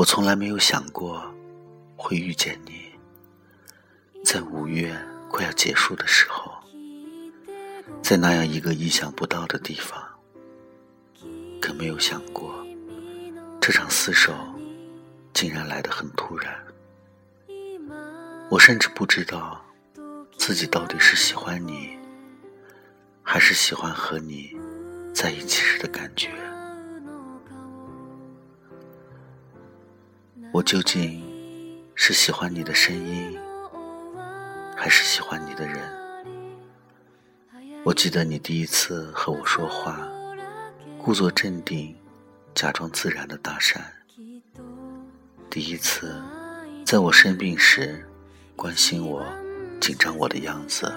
我从来没有想过会遇见你，在五月快要结束的时候，在那样一个意想不到的地方，更没有想过这场厮守竟然来得很突然。我甚至不知道自己到底是喜欢你，还是喜欢和你在一起时的感觉。我究竟是喜欢你的声音，还是喜欢你的人？我记得你第一次和我说话，故作镇定，假装自然的搭讪；第一次在我生病时关心我、紧张我的样子；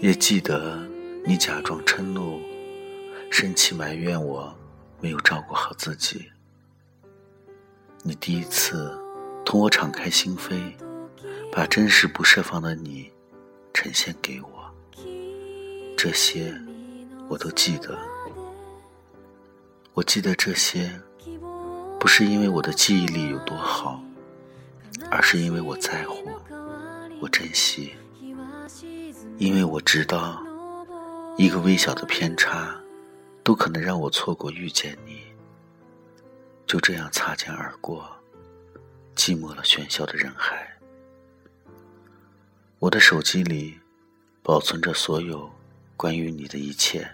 也记得你假装嗔怒、生气埋怨我没有照顾好自己。你第一次同我敞开心扉，把真实不设防的你呈现给我，这些我都记得。我记得这些，不是因为我的记忆力有多好，而是因为我在乎，我珍惜，因为我知道，一个微小的偏差，都可能让我错过遇见你。就这样擦肩而过，寂寞了喧嚣的人海。我的手机里保存着所有关于你的一切，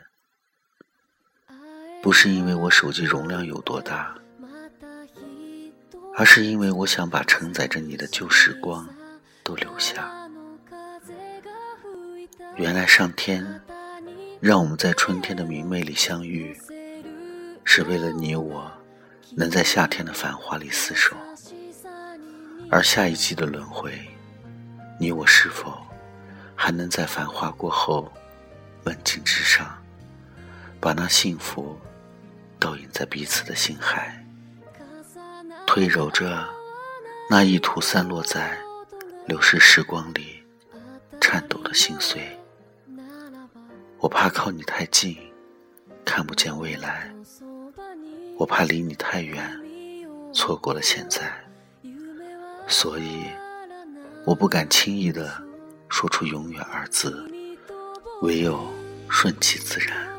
不是因为我手机容量有多大，而是因为我想把承载着你的旧时光都留下。原来上天让我们在春天的明媚里相遇，是为了你我。能在夏天的繁华里厮守，而下一季的轮回，你我是否还能在繁华过后，梦境之上，把那幸福倒映在彼此的心海，推揉着那一途散落在流逝时光里颤抖的心碎。我怕靠你太近，看不见未来。我怕离你太远，错过了现在，所以我不敢轻易的说出“永远”二字，唯有顺其自然。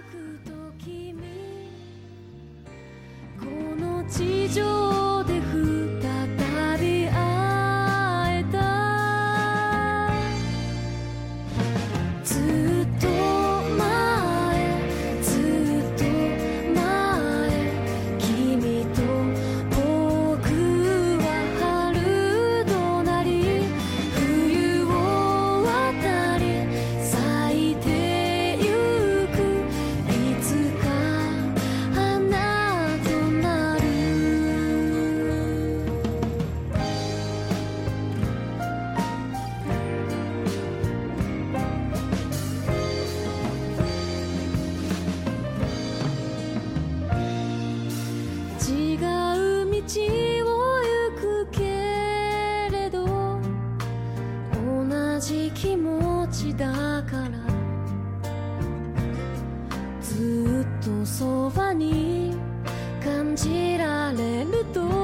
ると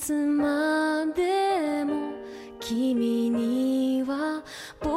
つまでも君には僕